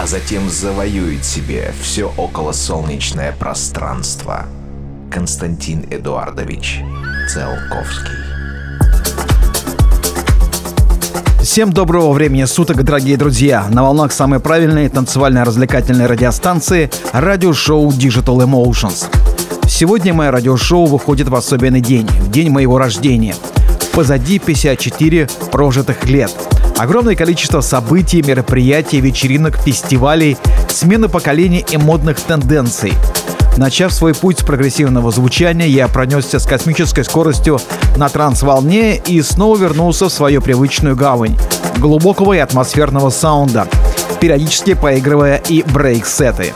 а затем завоюет себе все околосолнечное пространство. Константин Эдуардович Целковский. Всем доброго времени суток, дорогие друзья! На волнах самой правильной танцевально-развлекательной радиостанции радиошоу Digital Emotions. Сегодня мое радиошоу выходит в особенный день, в день моего рождения. Позади 54 прожитых лет. Огромное количество событий, мероприятий, вечеринок, фестивалей, смена поколений и модных тенденций – Начав свой путь с прогрессивного звучания, я пронесся с космической скоростью на трансволне и снова вернулся в свою привычную гавань глубокого и атмосферного саунда, периодически поигрывая и брейк-сеты.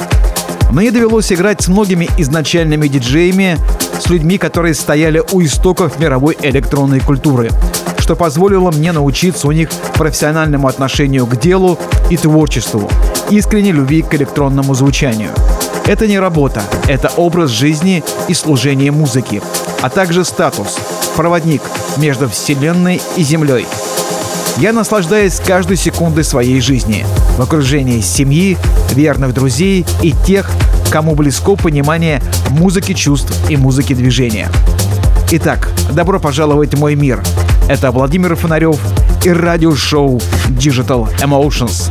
Мне довелось играть с многими изначальными диджеями, с людьми, которые стояли у истоков мировой электронной культуры, что позволило мне научиться у них профессиональному отношению к делу и творчеству, искренней любви к электронному звучанию – это не работа, это образ жизни и служение музыки, а также статус, проводник между Вселенной и Землей. Я наслаждаюсь каждой секундой своей жизни в окружении семьи, верных друзей и тех, кому близко понимание музыки чувств и музыки движения. Итак, добро пожаловать в мой мир. Это Владимир Фонарев и радиошоу Digital Emotions.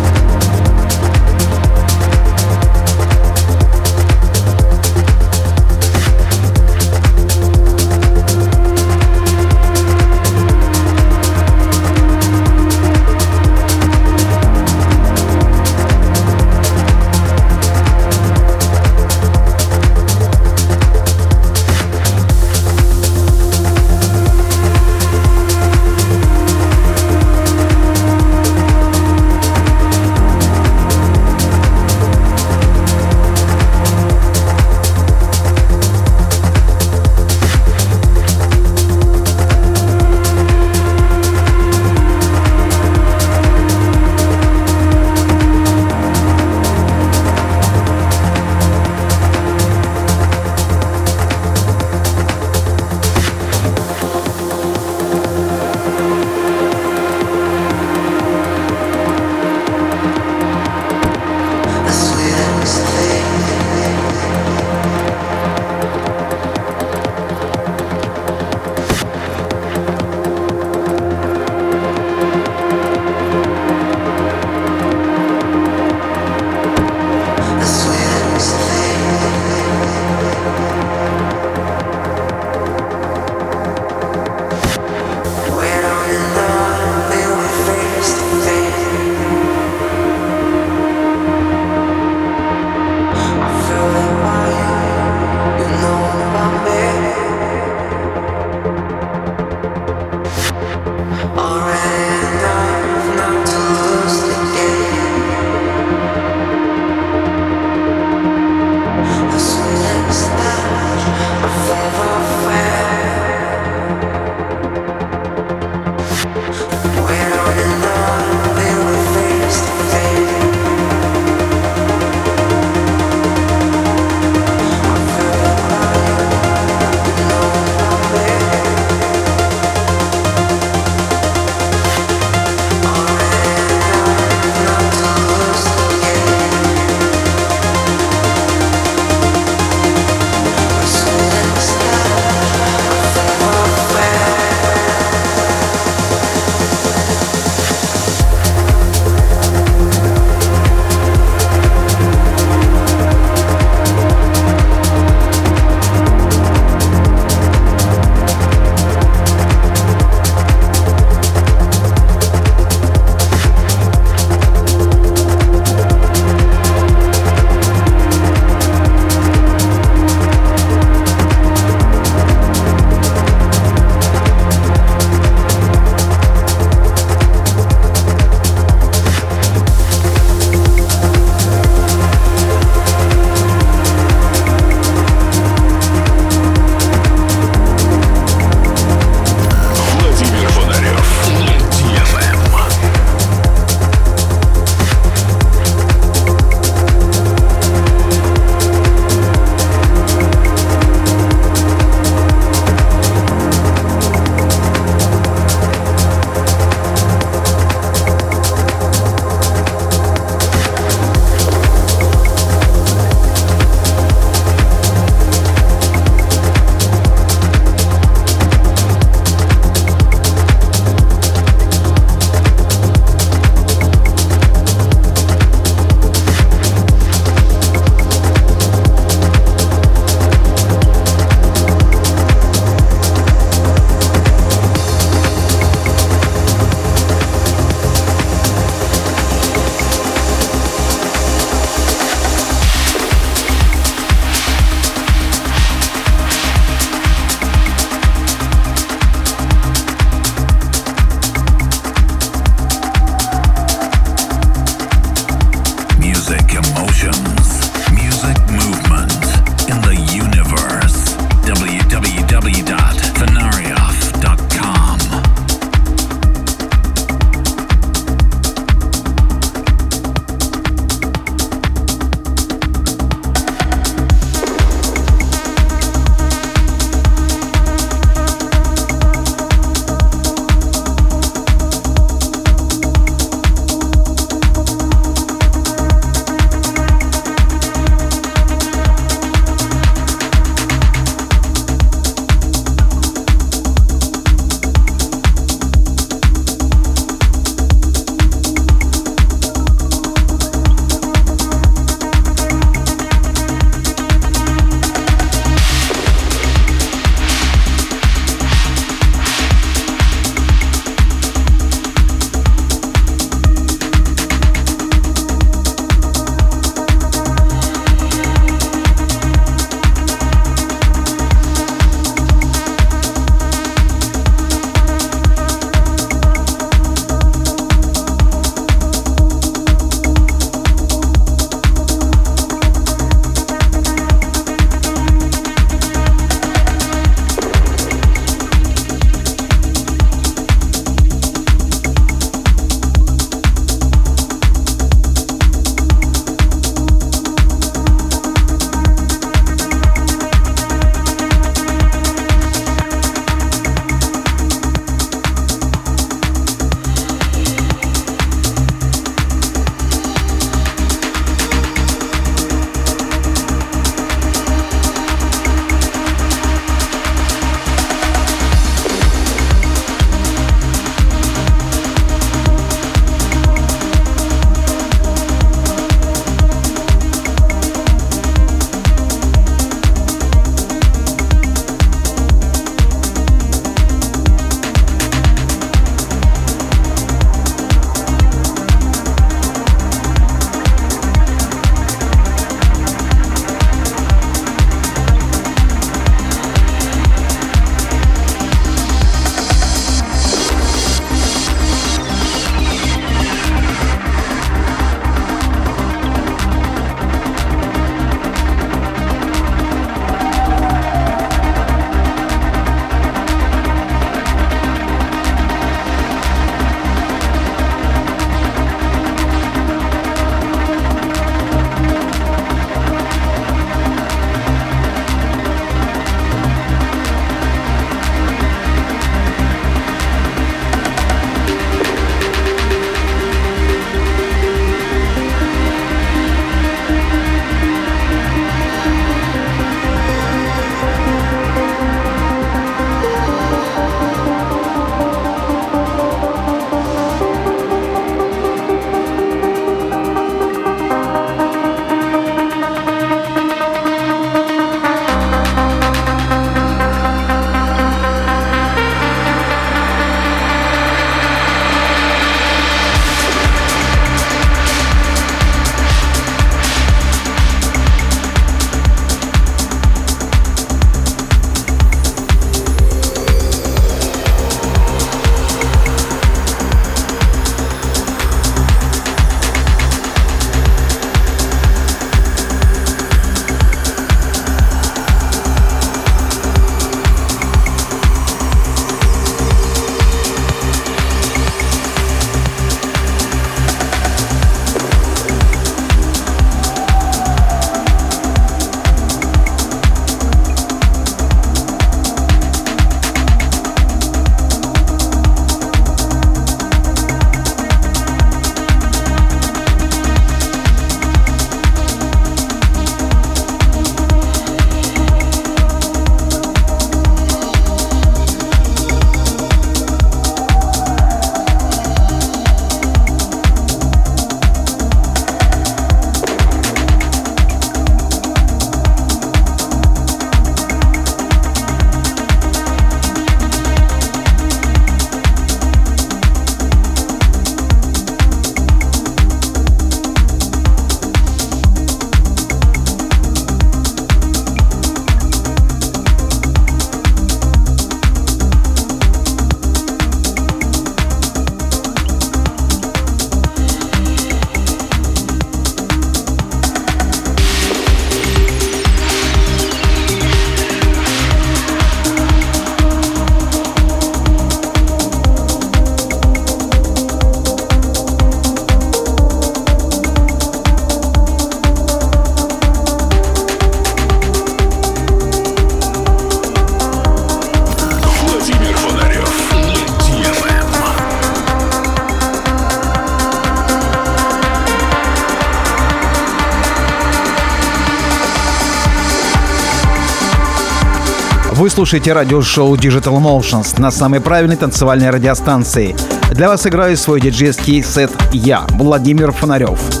Слушаете радиошоу Digital Motions на самой правильной танцевальной радиостанции. Для вас играю свой диджейский сет я, Владимир Фонарев.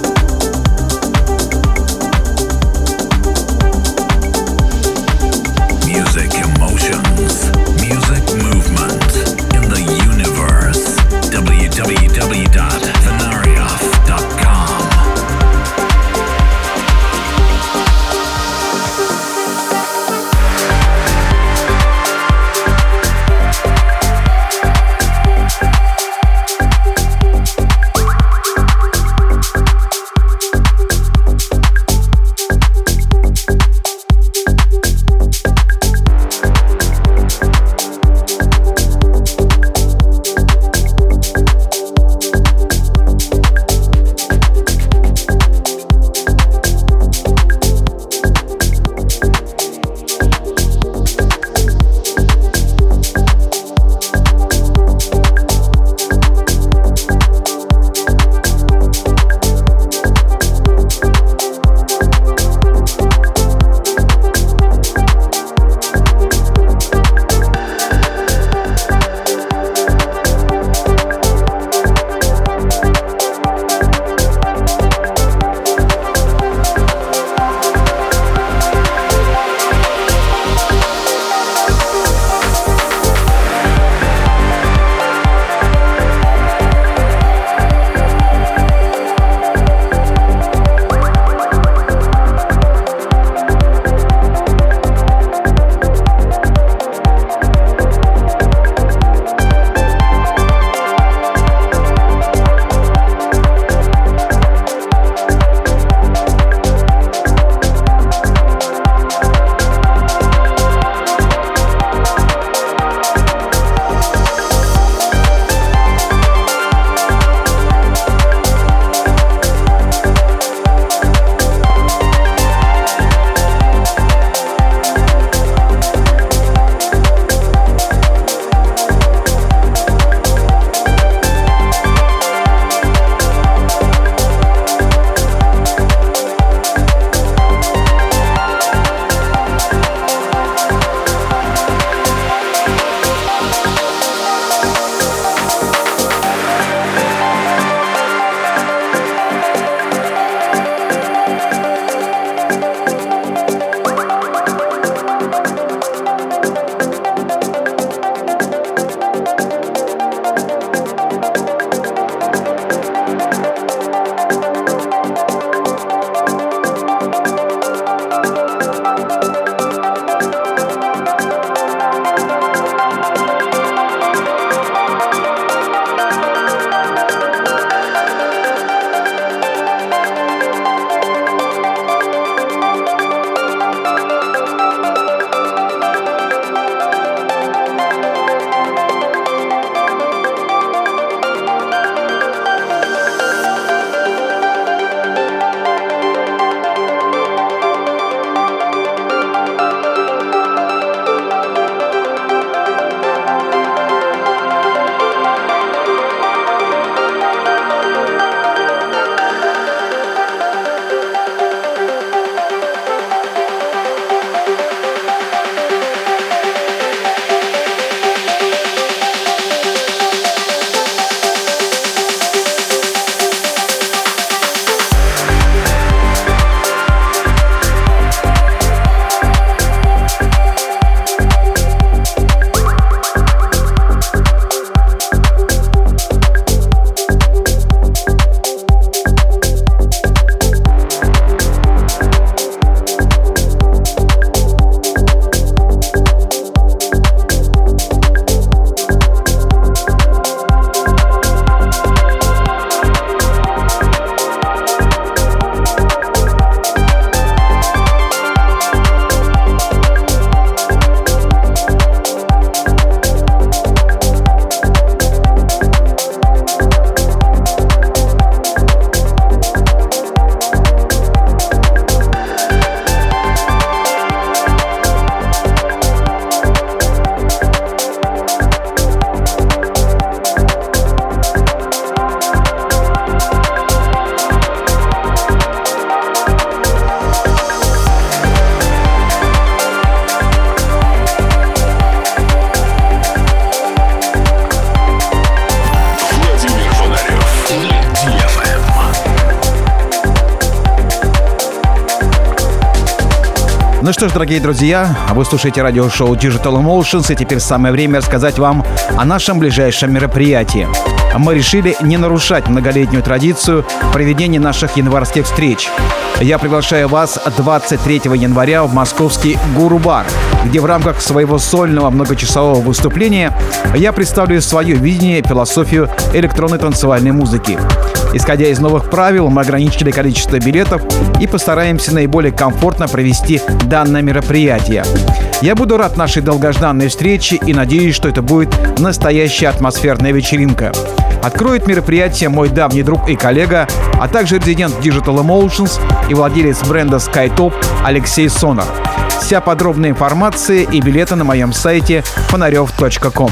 Дорогие друзья, вы слушаете радиошоу Digital Emotions, и теперь самое время рассказать вам о нашем ближайшем мероприятии. Мы решили не нарушать многолетнюю традицию проведения наших январских встреч. Я приглашаю вас 23 января в московский Гуру-бар, где в рамках своего сольного многочасового выступления я представлю свое видение, философию электронной танцевальной музыки. Исходя из новых правил, мы ограничили количество билетов и постараемся наиболее комфортно провести данное мероприятие. Я буду рад нашей долгожданной встрече и надеюсь, что это будет настоящая атмосферная вечеринка. Откроет мероприятие мой давний друг и коллега, а также резидент Digital Emotions и владелец бренда SkyTop Алексей Сонар. Вся подробная информация и билеты на моем сайте фонарев.ком.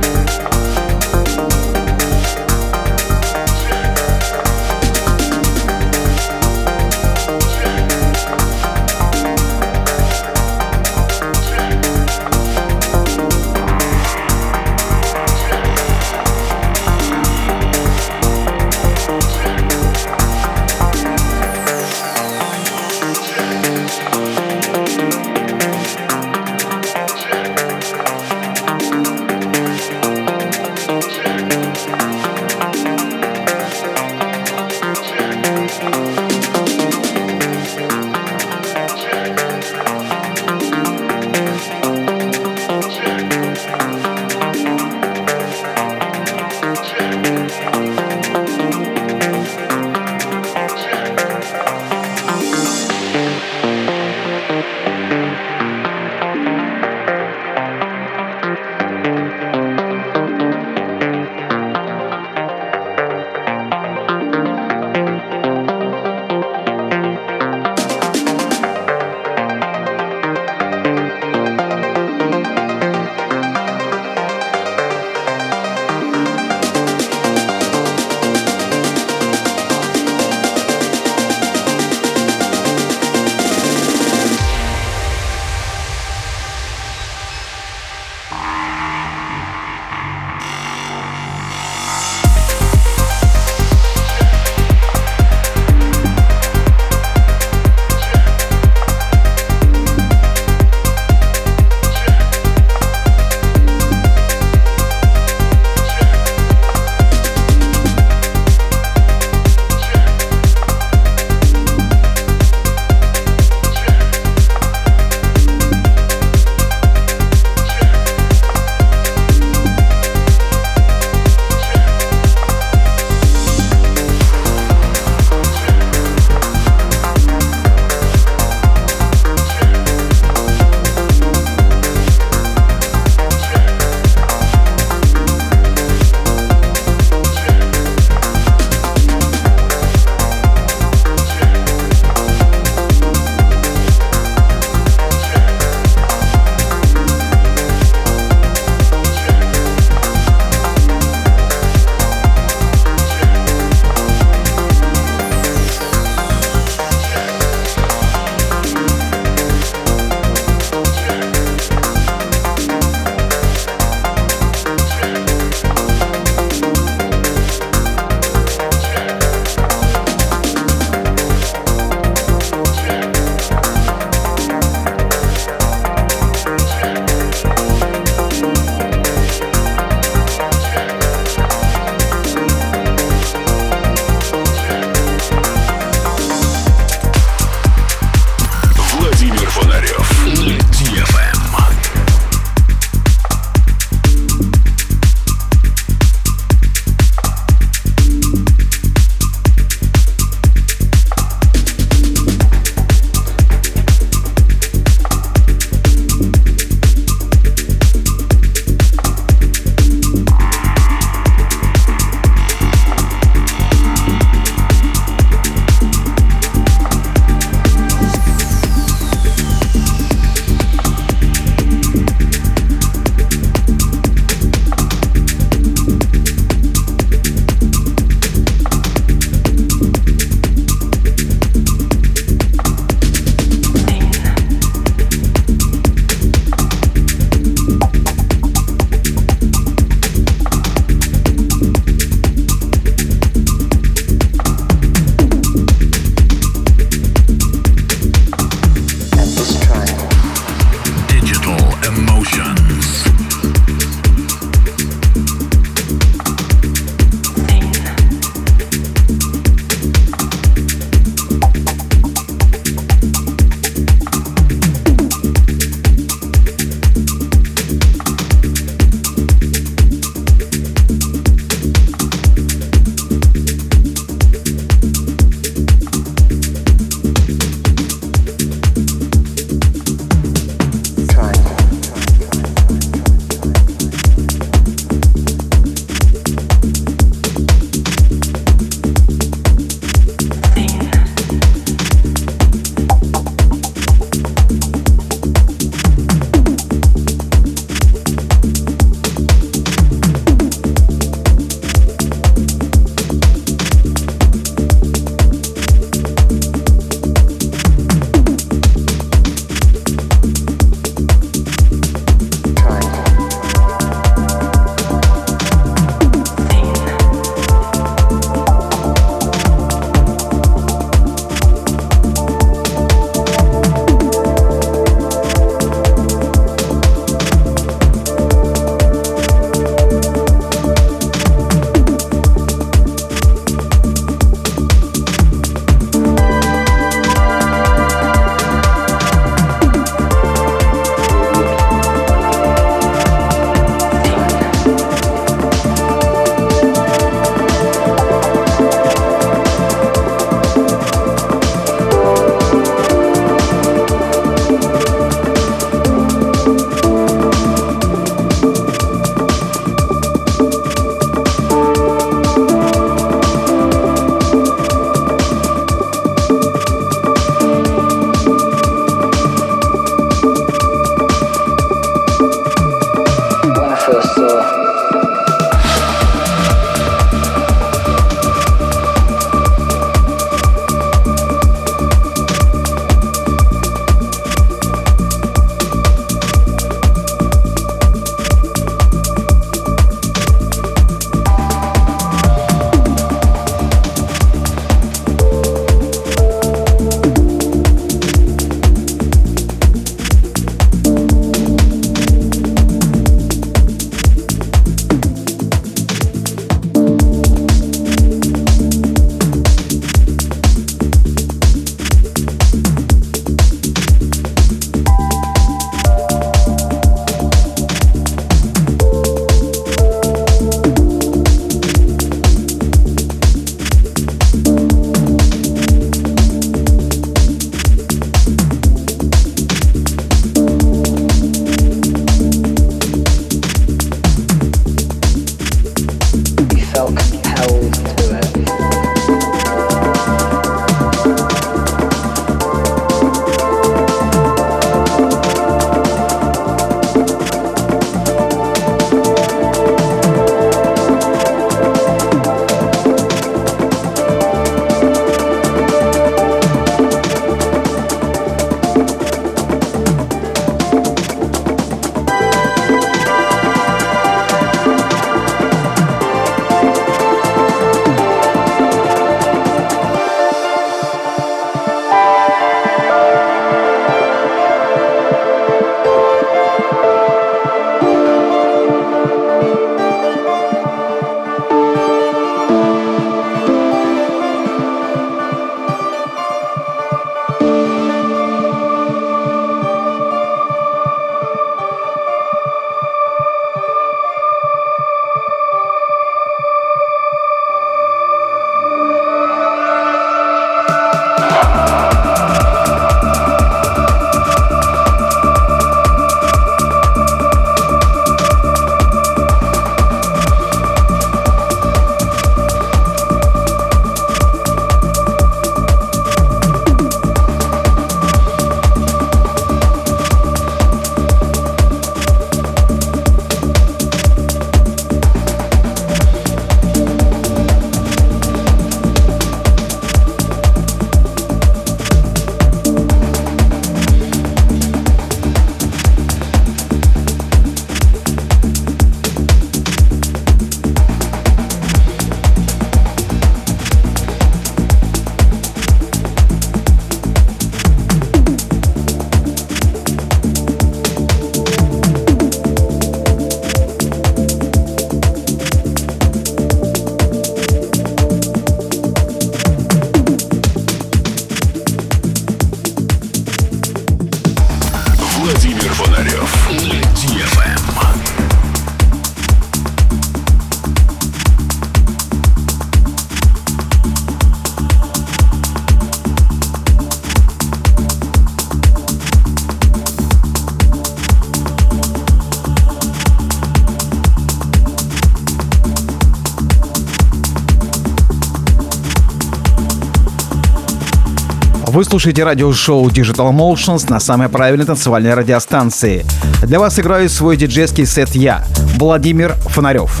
Вы слушаете радиошоу Digital Motions на самой правильной танцевальной радиостанции. Для вас играю свой диджейский сет я, Владимир Фонарев.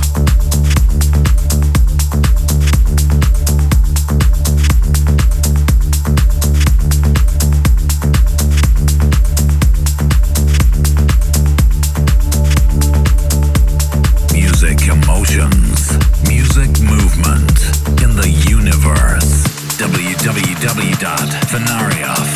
Music emotions, music movement in the universe. www.venarioff.com.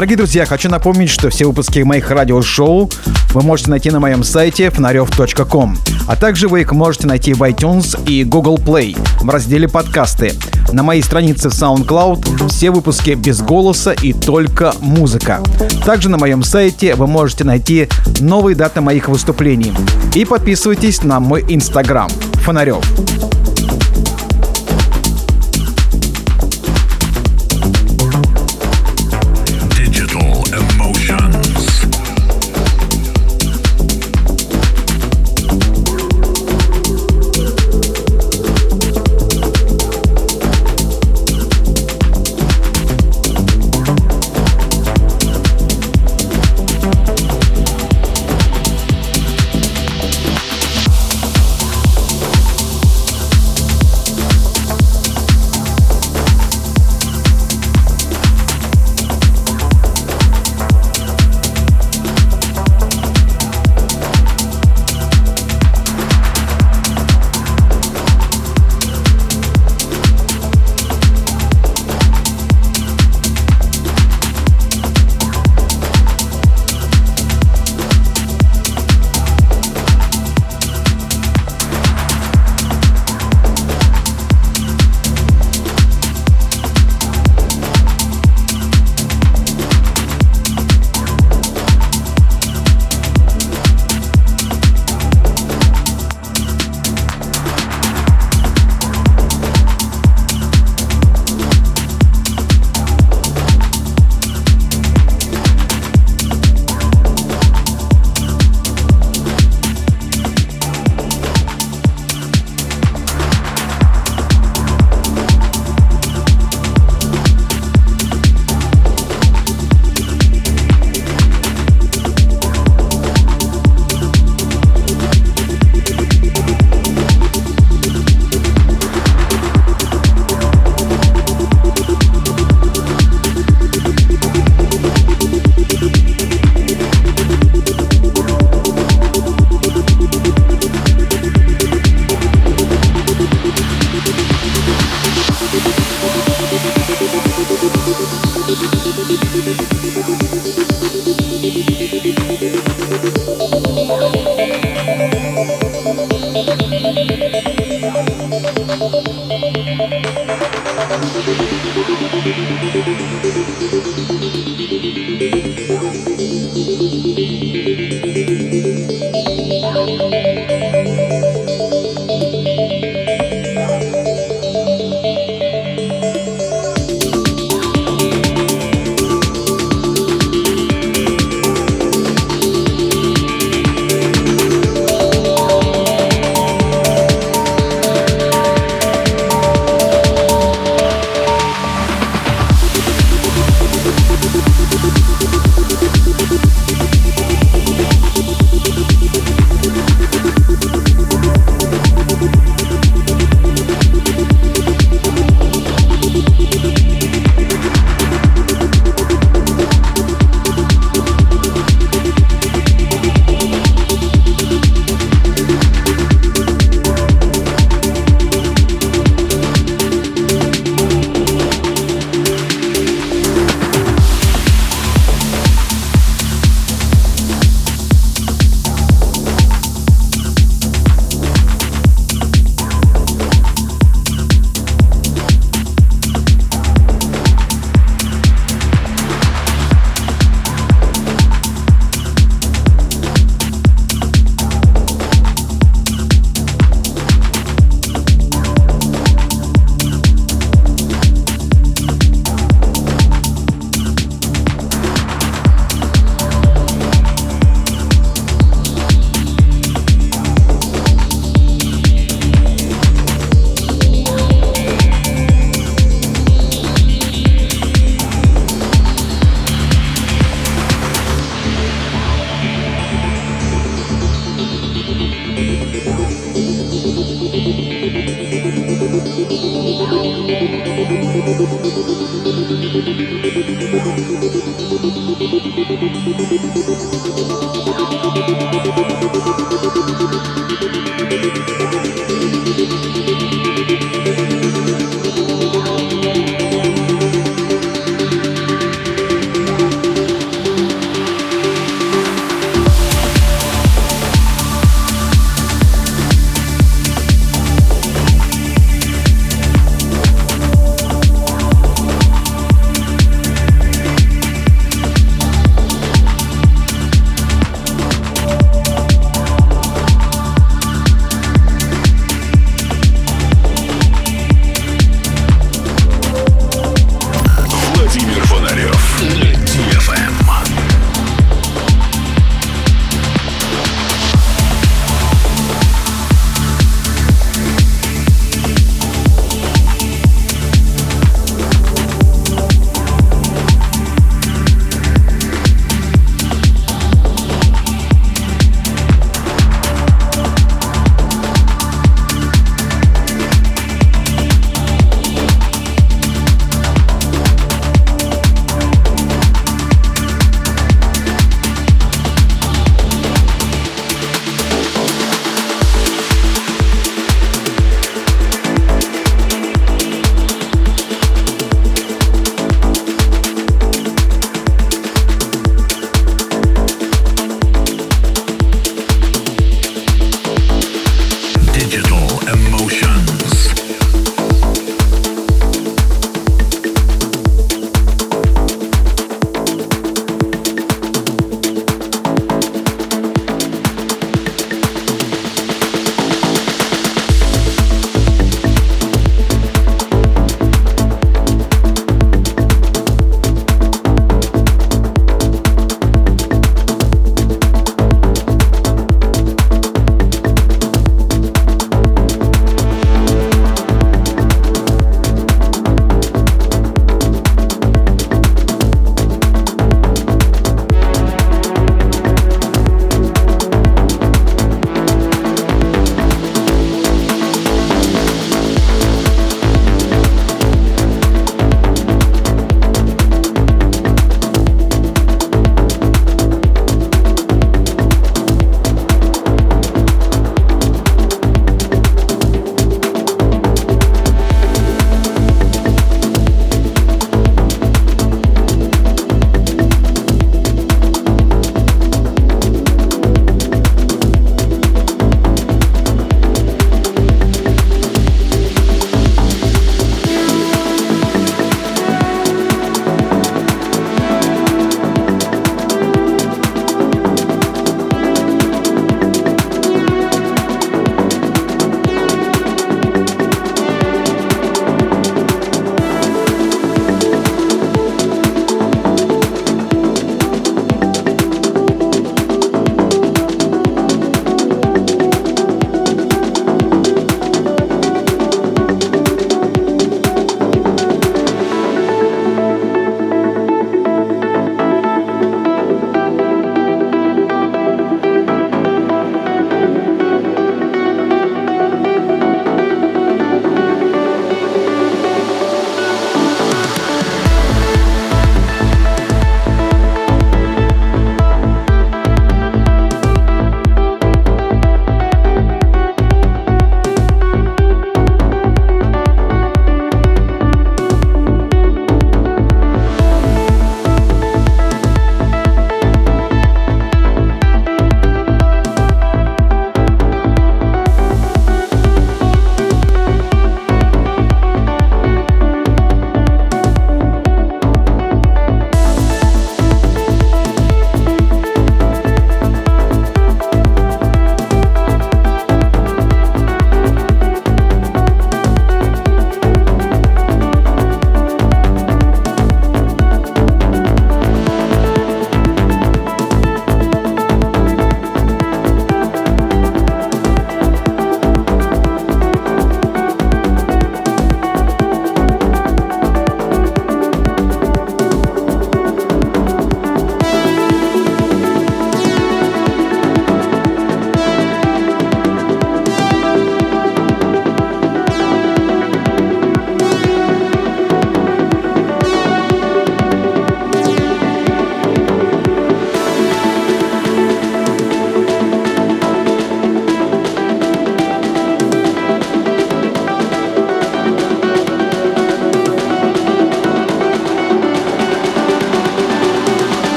Дорогие друзья, хочу напомнить, что все выпуски моих радиошоу вы можете найти на моем сайте фонарев.ком, а также вы их можете найти в iTunes и Google Play в разделе «Подкасты». На моей странице в SoundCloud все выпуски без голоса и только музыка. Также на моем сайте вы можете найти новые даты моих выступлений. И подписывайтесь на мой инстаграм Фонарев.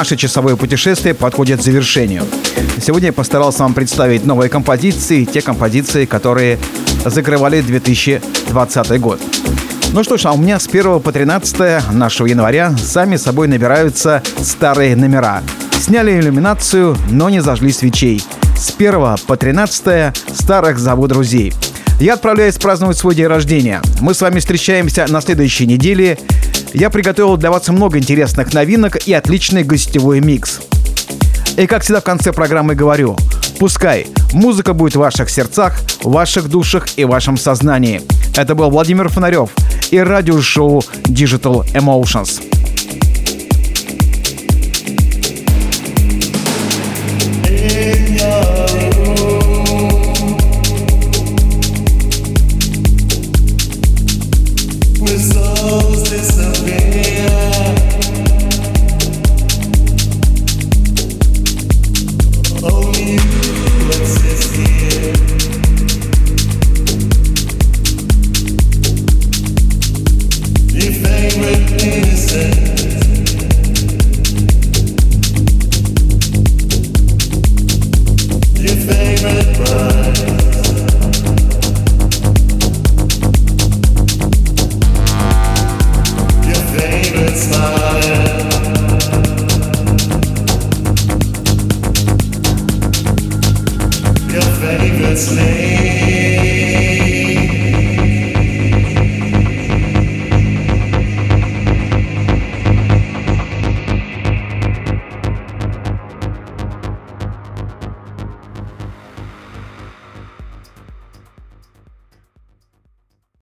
Наше часовое путешествие подходит к завершению. Сегодня я постарался вам представить новые композиции, те композиции, которые закрывали 2020 год. Ну что ж, а у меня с 1 по 13 нашего января сами собой набираются старые номера. Сняли иллюминацию, но не зажгли свечей. С 1 по 13 старых зову друзей. Я отправляюсь праздновать свой день рождения. Мы с вами встречаемся на следующей неделе. Я приготовил для вас много интересных новинок и отличный гостевой микс. И как всегда в конце программы говорю, пускай музыка будет в ваших сердцах, ваших душах и вашем сознании. Это был Владимир Фонарев и радиошоу Digital Emotions.